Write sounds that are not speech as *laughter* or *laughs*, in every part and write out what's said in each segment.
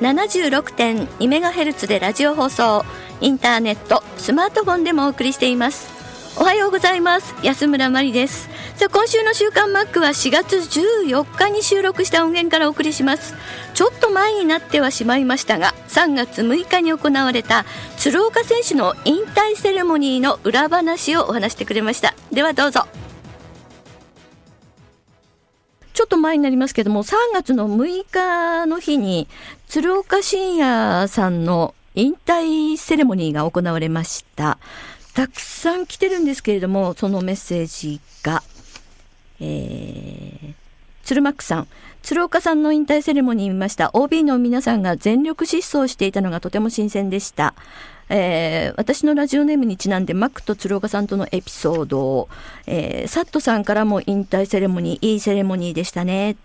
76.2MHz でラジオ放送インターネットスマートフォンでもお送りしています。おはようございます。安村麻里です。さあ今週の週刊マックは4月14日に収録した音源からお送りします。ちょっと前になってはしまいましたが3月6日に行われた鶴岡選手の引退セレモニーの裏話をお話してくれました。ではどうぞ。ちょっと前になりますけども、3月の6日の日に、鶴岡信也さんの引退セレモニーが行われました。たくさん来てるんですけれども、そのメッセージが、えー、鶴マックさん、鶴岡さんの引退セレモニー見ました。OB の皆さんが全力疾走していたのがとても新鮮でした。えー、私のラジオネームにちなんでマックと鶴岡さんとのエピソードを、えー、サットさんからも引退セレモニー、いいセレモニーでしたね。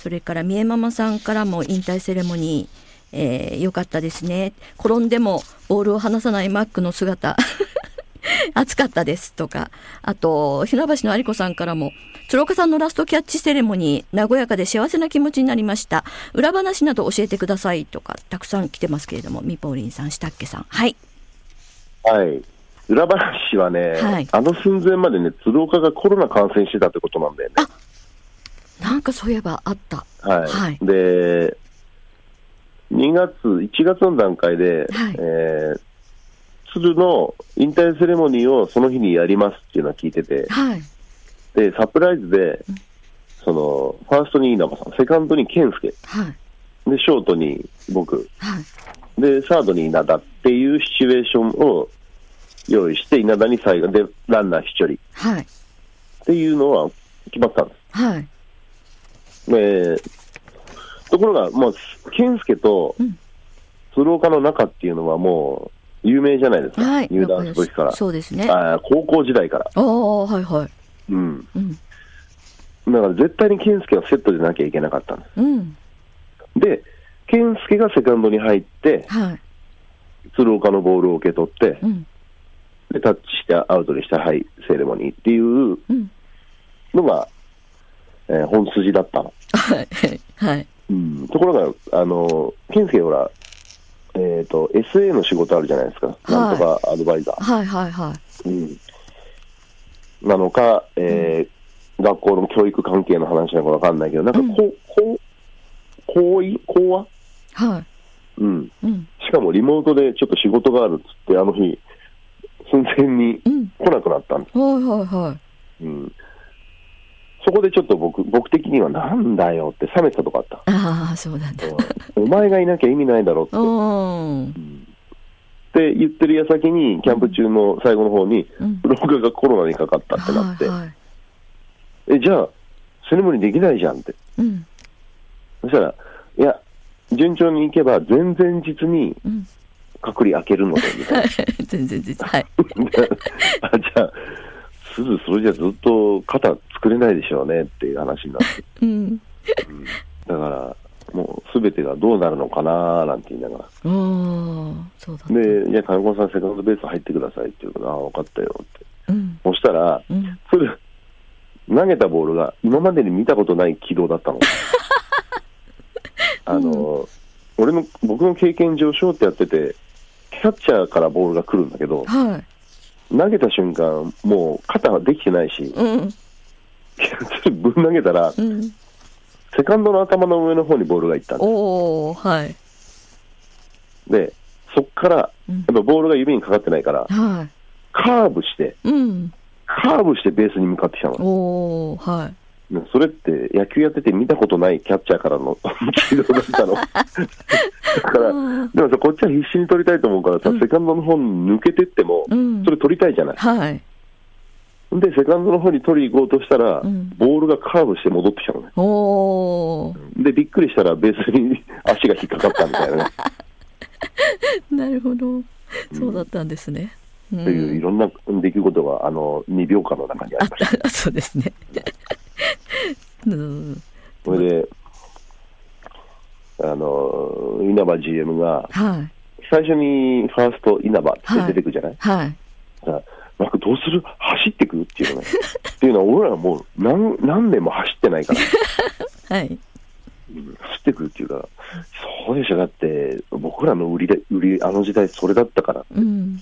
それから三重ママさんからも引退セレモニー、えー、よかったですね。転んでもボールを離さないマックの姿。*laughs* 暑かったですとか、あと、船橋の有子さんからも、鶴岡さんのラストキャッチセレモニー、和やかで幸せな気持ちになりました。裏話など教えてくださいとか、たくさん来てますけれども、みぽりんさん、したっけさん。はい。はい。裏話はね、はい、あの寸前までね、鶴岡がコロナ感染してたってことなんだよね。あなんかそういえばあった。はい。はい、で、2月、1月の段階で、はい、えー鶴の引退セレモニーをその日にやりますっていうのは聞いてて、はい、でサプライズで、そのファーストに稲葉さん、セカンドに健介、はい、でショートに僕、はい、でサードに稲田っていうシチュエーションを用意して、稲田に最後でランナー1人、はい、っていうのは決まったんです。はい、でところが、まあ、健介と鶴岡の中っていうのはもう、有名じゃないですか、はい、入団の時から。そうですね。あ高校時代から。ああ、はいはい。うん。うん、だから絶対に健介はセットでなきゃいけなかったんです。うん、で、健介がセカンドに入って、はい、鶴岡のボールを受け取って、うん、でタッチしてアウトにした、はい、セレモニーっていうのが、えー、本筋だったの。はい。はい。うん、ところが、あの、健介ほら、えっ、ー、と、SA の仕事あるじゃないですか。はい、なんとかアドバイザー。はいはいはい。うん。なのか、えー、うん、学校の教育関係の話なのかわかんないけど、なんかこ、うん、こう、行為講話は？い。うん。うん。しかもリモートでちょっと仕事があるっつって、あの日、寸前に来なくなったんです。うん、はいはいはい。うん。そこでちょっと僕、僕的にはなんだよって冷めてたとこあった。ああ、そうなんだ。お前がいなきゃ意味ないだろうって。うん、って言ってる矢先に、キャンプ中の最後の方に、ブログがコロナにかかったってなって、はいはい、え、じゃあ、セレモニーできないじゃんって。うん、そしたら、いや、順調にいけば、前々日に隔離開けるので、みたいな。前々日、はい。*laughs* あじゃあ、すぐそれじゃずっと肩作れないでしょうねっていう話になって。うん、うん、だから、もうすべてがどうなるのかななんて言いながら。そうだで、じゃあ、金子さん、セカンドベース入ってくださいって言うから、ああ、分かったよって。うん、そしたら、うん、それ、投げたボールが今までに見たことない軌道だったの。*laughs* あの、うん、俺の、僕の経験上、ショートやってて、キャッチャーからボールが来るんだけど、はい、投げた瞬間、もう肩はできてないし、うん、ぶん投げたら、うん、セカンドの頭の上の方にボールがいったんです。おはい。で、そっから、やっぱボールが指にかかってないから、はい。カーブして、うん。カーブしてベースに向かってきたの。おー、はい。ねそれって野球やってて見たことないキャッチャーからの軌道だったの。*laughs* だから、でもさ、こっちは必死に取りたいと思うからさ、セカンドの方に抜けてっても、うんそれ取りたいじゃない。はい。で、セカンドの方に取り行こうとしたら、んボールがカーブして戻ってきたのね。おー。で、びっくりしたらベースに *laughs* 足が引っかかったみたいなね。*laughs* なるほど。そうだったんですね。うといういろんな出来事が、あの、2秒間の中にあありました。*laughs* そうですね。うん。それで、あの、稲葉 GM が、はい。最初にファースト稲葉って出てくるじゃない、はい。さあマックどうする？走っていうのね。っていうのは、俺らもう何何年も走ってないから、*laughs* はい。うん走ってくるっていうか、そうでしょ、だって、僕らの売りで、売り、あの時代それだったから、うん。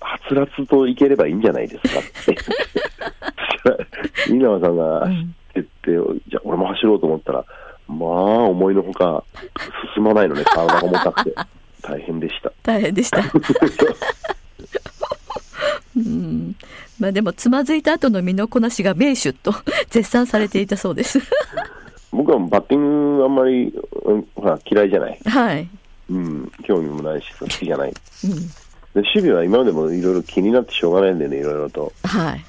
はつらつといければいいんじゃないですかって。稲葉さんが走ってって、じゃあ俺も走ろうと思ったら、まあ、思いのほか進まないのね、体が重たくて。大変でした。*laughs* 大変でした。うん。まあでも、つまずいた後の身のこなしが名手と *laughs* 絶賛されていたそうです。僕はバッティングあんまり、うんほら嫌いじゃない。はい。うん、興味もないし、好きじゃない。うん。で守備は今までもいろいろ気になってしょうがないんだよね、いろいろと。はい。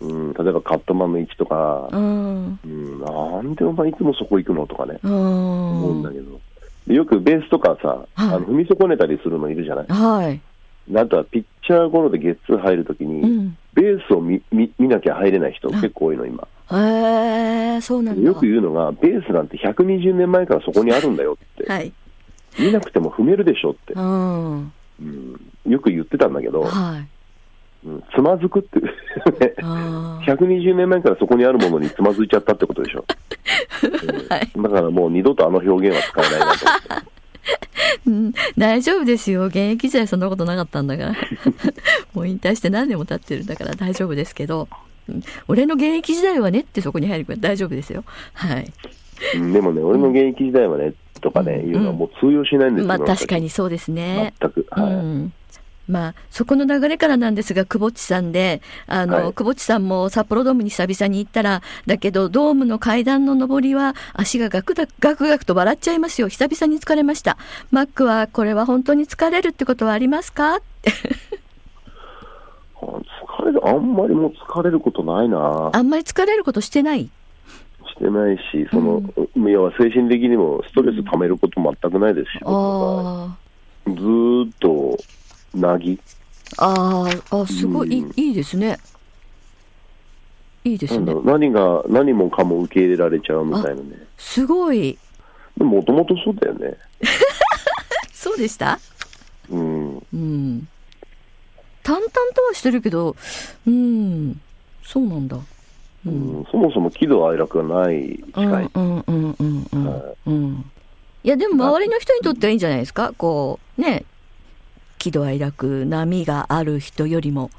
うん、例えばカットマンの位置とかう、ん。うん、なんでお前いつもそこ行くのとかね、うん。思うんだけど。でよくベースとかさ、あの踏み損ねたりするのいるじゃない。はい。であとはピッチャーゴロでゲッツー入るときに、うん。ベースを見見見なきゃ入れない人結構多いの、今。へえ、そうなんだ。よく言うのが、ベースなんて120年前からそこにあるんだよって。はい。見なくても踏めるでしょってう、ん。うん、よく言ってたんだけど、はい。うんつまずくって、ねあ120 *laughs* 年前からそこにあるものにつまずいちゃったってことでしょ。*laughs* はいうんだからもう二度とあの表現は使えないなと思って。ーうん。大丈夫ですよ。現役時代そんなことなかったんだから。*laughs* もう引退して何年も経ってるんだから大丈夫ですけど。うん俺の現役時代はねってそこに入るから大丈夫ですよ。はい。うんでもね、俺の現役時代はね、とかね、うんいうのはもう通用しないんですよ。まあ今の確かにそうですね。全く。はい。うんまあ、そこの流れからなんですが、久保地さんで、あの、はい久保地さんも札幌ドームに久々に行ったら、だけど、ドームの階段の上りは、足がガクガクガクガクと笑っちゃいますよ。久々に疲れました。マックは、これは本当に疲れるってことはありますか？*laughs* って。疲れる、あんまりもう疲れることないな。あんまり疲れることしてない？してないし、その、要は精神的にもストレス溜めること全くないですし、僕はあずーっと、なぎ。あ、あすごい、いうんいいいですね。いいですね何が、何もかも受け入れられちゃうみたいなね。すごい。もともとそうだよね。*laughs* そうでした？うん。うん。淡々とはしてるけど、うん、そうなんだ。う。うんん、そもそも喜怒哀楽がない機うん、会。うん、うん、うん、うんはうん。いや、でも周りの人にとってはいいんじゃないですか？こう、ね、喜怒哀楽、波がある人よりも、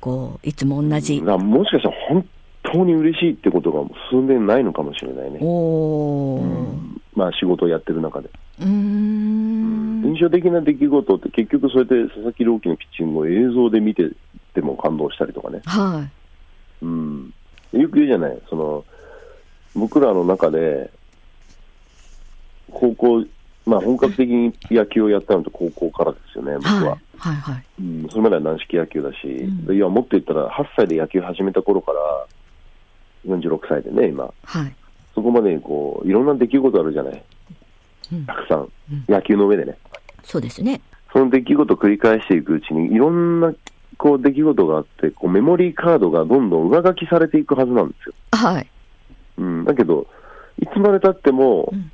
こう、いつも同じもしかしたら本当に嬉しいってことが数年ないのかもしれないね。おー。まあ仕事をやってる中で。うーん。印象的な出来事って結局そうやって佐々木朗希のピッチングを映像で見てても感動したりとかね。はうん。よく言うじゃない。その、僕らの中で、高校、まあ本格的に野球をやったのって高校からですよね、い。僕は。はい。はい、はい。うん、それまでは軟式野球だし、うんいや、もっと言ったら8歳で野球始めた頃から、46歳でね、今。はい。そこまでにこう、いろんな出来事あるじゃない。うんたくさんうん。野球の上でね。そうですね。その出来事を繰り返していくうちに、いろんなこう出来事があって、こうメモリーカードがどんどん上書きされていくはずなんですよ。はい。うん、だけど、いつまでたっても、うん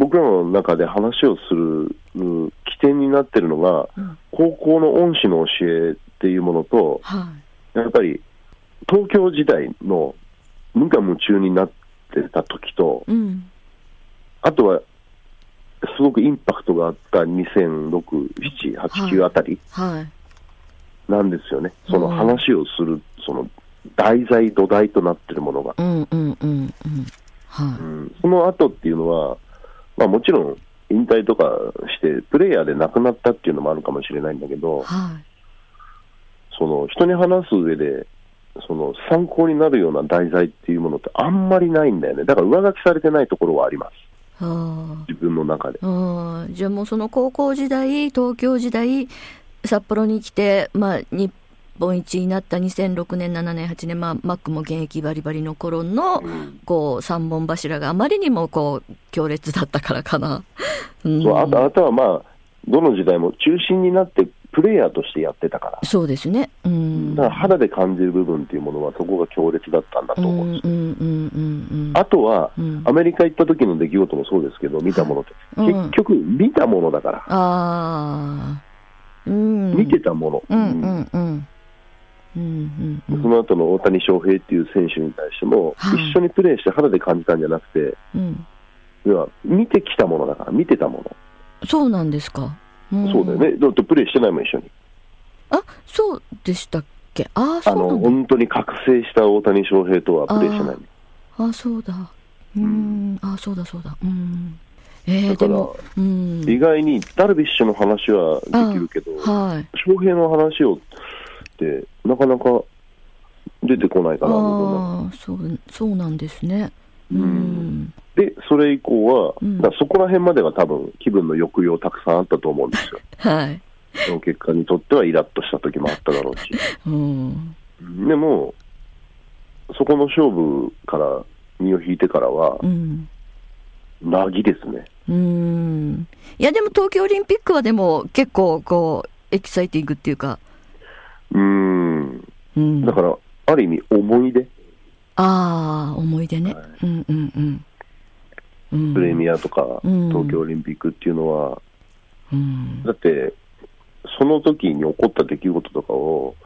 僕らの中で話をするうん起点になってるのが、うん高校の恩師の教えっていうものと、はい。やっぱり東京時代の無我夢中になってた時と、うん。あとはすごくインパクトがあった2006、7、8、9あたりはい。なんですよね。その話をする、その題材、土台となってるものが。うん、うん、うん、うん。はうん、その後っていうのは、まあもちろん引退とかして、プレイヤーで亡くなったっていうのもあるかもしれないんだけど、はい、その人に話す上で、その参考になるような題材っていうものってあんまりないんだよね、だから上書きされてないところはあります。自分の中で。じゃあもうその高校時代、東京時代、札幌に来て、まあ、日本一になった2006年、7年、8年、まあ、マックも現役バリバリの頃の、こう、三本柱があまりにもこう、強烈だったからかな。*laughs* うん、そうあとあとはまあ、どの時代も中心になってプレイヤーとしてやってたから。そうですね。うん。だから肌で感じる部分っていうものはそこが強烈だったんだと思うんですよ。うんうんうんうん、あとは、うん、アメリカ行った時の出来事もそうですけど、見たものって。結局、見たものだから。ああ。うん。見てたもの。うんうんうん。うんうんうん、その後の大谷翔平っていう選手に対しても、はい、一緒にプレーして肌で感じたんじゃなくて、うん、要は見てきたものだから、見てたもの。そうなんですか。そうだよね。だってプレーしてないもん、一緒に。あ、そうでしたっけ？ああ、の、本当に覚醒した大谷翔平とはプレーしてないああ、そうだ。うん、あそうだそうだ。うん。えー、でも、うん、意外にダルビッシュの話はできるけど、はい、翔平の話をなかなか出てこないかな、あそうそうなんですね。うん、うんで、それ以降は、うん、そこら辺までは多分気分の抑揚たくさんあったと思うんですよ。*laughs* はい。その結果にとってはイラッとした時もあっただろうし。*laughs* うん、でも、そこの勝負から身を引いてからは、うん、なぎですね。うん。いや、でも東京オリンピックはでも結構こう、エキサイティングっていうか。うん。うん、だから、ある意味思い出。ああ、思い出ね。はい、うんうんうん。プレミアとか、東京オリンピックっていうのは、だって、その時に起こった出来事とかを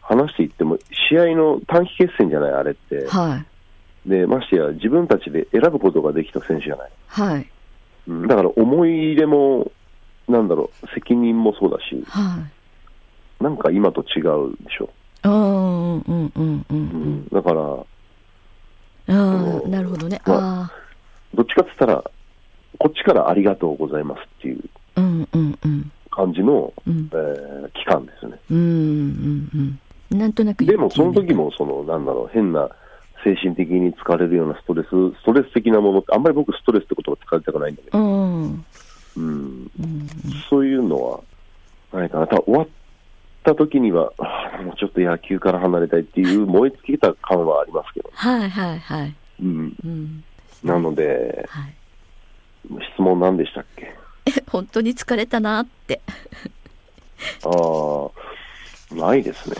話していっても、試合の短期決戦じゃない、あれって。はい、でましてや、自分たちで選ぶことができた選手じゃない。はい、だから思い入れも、なんだろう、責任もそうだし、はい、なんか今と違うでしょ。うんうんうんうん、だから、あなるほどね。まあどっちかって言ったら、こっちからありがとうございますっていう感じの、うん、えー、期間ですね。うんうんうん、なんとなくでも、その時もその、なんだろう、変な精神的に疲れるようなストレス、ストレス的なものって、あんまり僕、ストレスって言葉使いたくないんだけど、うんうん、そういうのはないかな。ただ終わった時には、もうちょっと野球から離れたいっていう燃え尽きた感はありますけど。はいはいはい。うん、うんなので、はい、質問何でしたっけ？本当に疲れたなって。ああ、ないですね。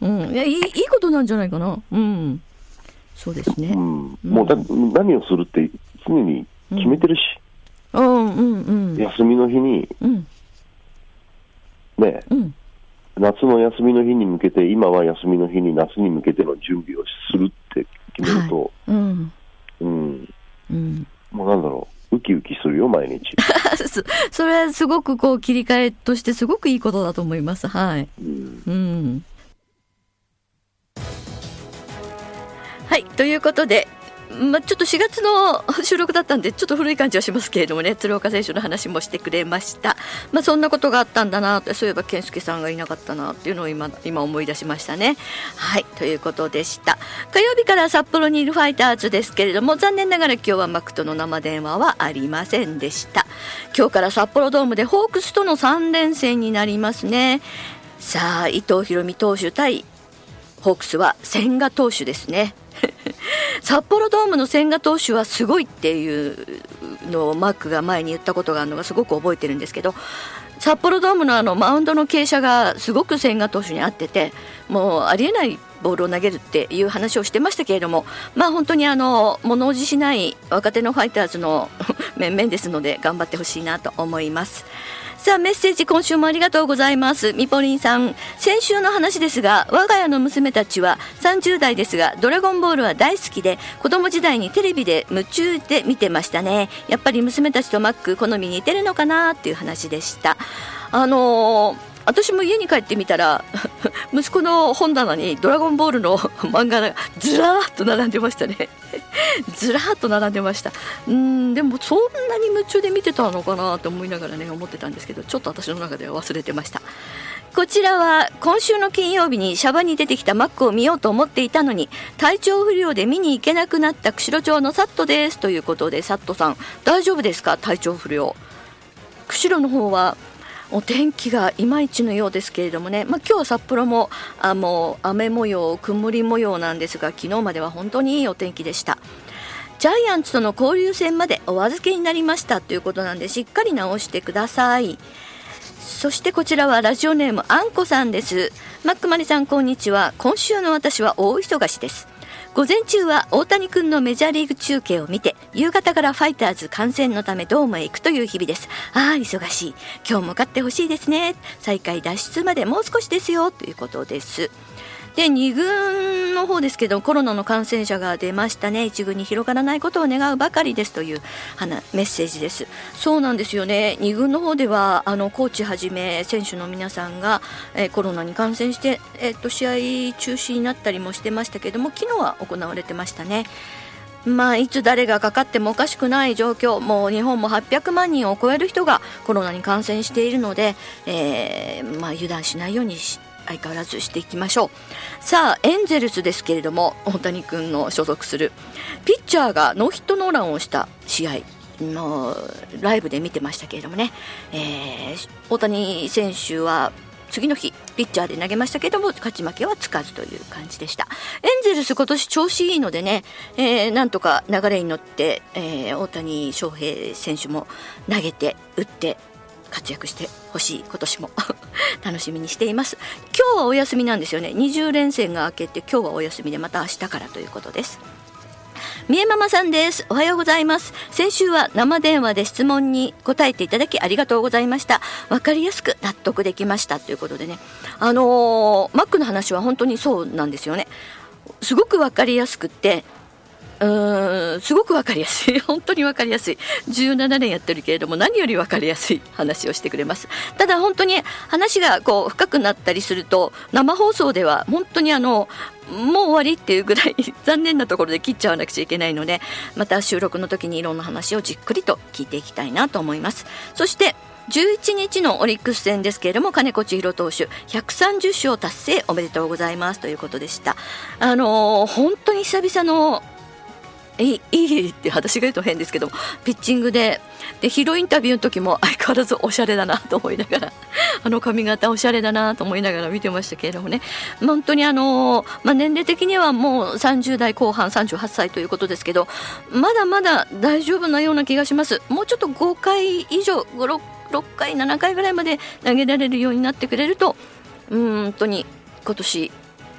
*laughs* うん、いやいいいいことなんじゃないかな。うん。そうですね。うん、もうだ、何をするって常に決めてるし。うん、うん、うん。休みの日に、うん、ね、うん、夏の休みの日に向けて、今は休みの日に夏に向けての準備をするって決めると、はい、うん、うん、うん、もうなんだろう、ウキウキするよ、毎日。*laughs* それはすごくこう切り替えとしてすごくいいことだと思います。はい。うん、うん。はい。ということで、まあ、ちょっと4月の *laughs* 収録だったんでちょっと古い感じはしますけれどもね鶴岡選手の話もしてくれました、まあ、そんなことがあったんだなってそういえば健介さんがいなかったなっていうのを今今思い出しましたね。はいということでした。火曜日から札幌にいるファイターズですけれども残念ながら今日はマクとの生電話はありませんでした。今日から札幌ドームでホークスとの3連戦になりますね。さあ伊藤大海投手対ホークスは千賀投手ですね。札幌ドームの千賀投手はすごいっていうのをマックが前に言ったことがあるのがすごく覚えてるんですけど札幌ドームのあのマウンドの傾斜がすごく千賀投手に合っててもうありえないボールを投げるっていう話をしてましたけれどもまあ本当にあの物おじしない若手のファイターズの *laughs* 面々ですので頑張ってほしいなと思います。さあメッセージ今週もありがとうございます。みぽりんさん。先週の話ですが我が家の娘たちは30代ですがドラゴンボールは大好きで子供時代にテレビで夢中で見てましたね。やっぱり娘たちとマック好み似てるのかなっていう話でした。あのー私も家に帰ってみたら *laughs* 息子の本棚に「ドラゴンボール」の *laughs* 漫画がずらーっと並んでましたね。*laughs* ずらーっと並んでました。うんでもそんなに夢中で見てたのかなと思いながらね思ってたんですけどちょっと私の中では忘れてました。こちらは今週の金曜日にシャバに出てきたマックを見ようと思っていたのに体調不良で見に行けなくなった釧路町のサットです。ということでサットさん大丈夫ですか？体調不良。釧路の方はお天気がいまいちのようですけれどもね、まあ、今日札幌もあもう雨模様、曇り模様なんですが昨日までは本当にいいお天気でした。ジャイアンツとの交流戦までお預けになりましたということなんでしっかり直してください。そしてこちらはラジオネームあんこさんです。マックマリさんこんにちは。今週の私は大忙しです。午前中は大谷君のメジャーリーグ中継を見て夕方からファイターズ観戦のためドームへ行くという日々です。ああ忙しい。今日も勝ってほしいですね。再開脱出までもう少しですよ。ということです。で2軍の方ですけどコロナの感染者が出ましたね。1軍に広がらないことを願うばかりです。というメッセージです。そうなんですよね。2軍の方ではあのコーチはじめ選手の皆さんが、え、コロナに感染して、え、っと試合中止になったりもしてましたけども昨日は行われてましたね。まあ、いつ誰がかかってもおかしくない状況、もう日本も800万人を超える人がコロナに感染しているので、えーまあ、油断しないようにし相変わらずしていきましょう。さあエンゼルスですけれども大谷君の所属するピッチャーがノーヒットノーランをした試合のライブで見てましたけれどもね、えー、大谷選手は次の日ピッチャーで投げましたけども勝ち負けはつかずという感じでした。エンゼルス今年調子いいのでね、えー、なんとか流れに乗って、えー、大谷翔平選手も投げて打って活躍してほしい今年も。*laughs* 楽しみにしています。今日はお休みなんですよね。20連戦が明けて今日はお休みでまた明日からということです。みえママさんです。おはようございます。先週は生電話で質問に答えていただきありがとうございました。わかりやすく納得できましたということでね。あのー、マックの話は本当にそうなんですよね。すごくわかりやすくってうんすごく分かりやすい。*laughs* 本当に分かりやすい。17年やってるけれども何より分かりやすい話をしてくれます。ただ本当に話がこう深くなったりすると生放送では本当にあのもう終わりっていうぐらい *laughs* 残念なところで切っちゃわなくちゃいけないのでまた収録の時にいろんな話をじっくりと聞いていきたいなと思います。そして11日のオリックス戦ですけれども金子千尋投手130勝達成おめでとうございますということでした。あのー、本当に久々のいいいいって私が言うと変ですけどピッチングで。でヒロインタビューの時も *laughs* 相変わらずおしゃれだなと思いながら *laughs* あの髪型おしゃれだなと思いながら見てましたけれどもね。本当にあの、まあ、年齢的にはもう30代後半38歳ということですけどまだまだ大丈夫なような気がします。もうちょっと5回以上6 6回7回ぐらいまで投げられるようになってくれるとうん本当に今年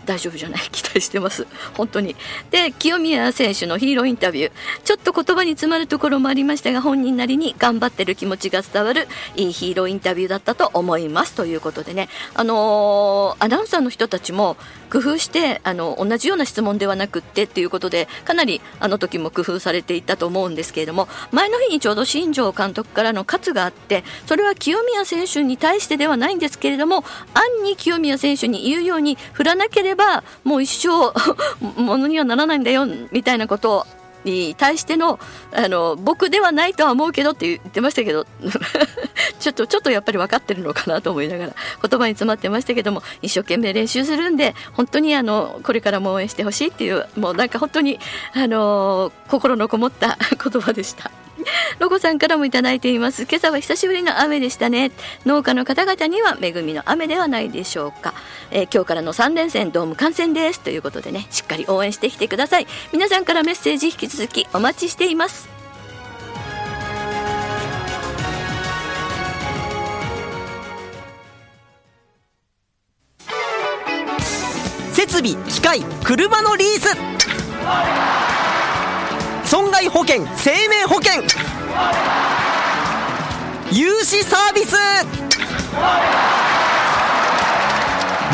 大丈夫じゃない？*laughs* 期待してます。本当に。で清宮選手のヒーローインタビュー。ちょっと言葉に詰まるところもありましたが本人なりに頑張ってる気持ちが伝わるいいヒーローインタビューだったと思います。ということでね。あのー、アナウンサーの人たちも工夫してあの同じような質問ではなくってっていうことでかなりあの時も工夫されていたと思うんですけれども前の日にちょうど新庄監督からの喝があってそれは清宮選手に対してではないんですけれども暗に清宮選手に言うように振らなければばもう一生 *laughs* ものにはならないんだよみたいなことに対してのあの僕ではないとは思うけどって言ってましたけど *laughs* ちょっとちょっとやっぱり分かってるのかなと思いながら言葉に詰まってましたけども一生懸命練習するんで本当にあのこれからも応援してほしいっていうもうなんか本当にあの心のこもった言葉でした。*laughs* ロゴさんからもいただいています。今朝は久しぶりの雨でしたね。農家の方々には恵みの雨ではないでしょうか、えー、今日からの3連戦ドーム観戦です。ということでねしっかり応援してきてください。皆さんからメッセージ引き続きお待ちしています。設備機械車のリース。損害保険生命保険。融資サービス。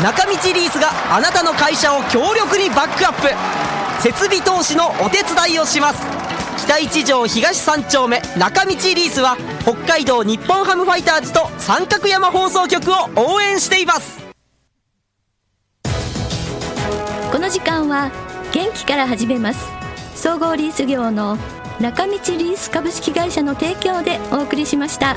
中道リースがあなたの会社を強力にバックアップ。設備投資のお手伝いをします。北一条東三丁目中道リースは北海道日本ハムファイターズと三角山放送局を応援しています。この時間は元気から始めます。総合リース業の中道リース株式会社の提供でお送りしました。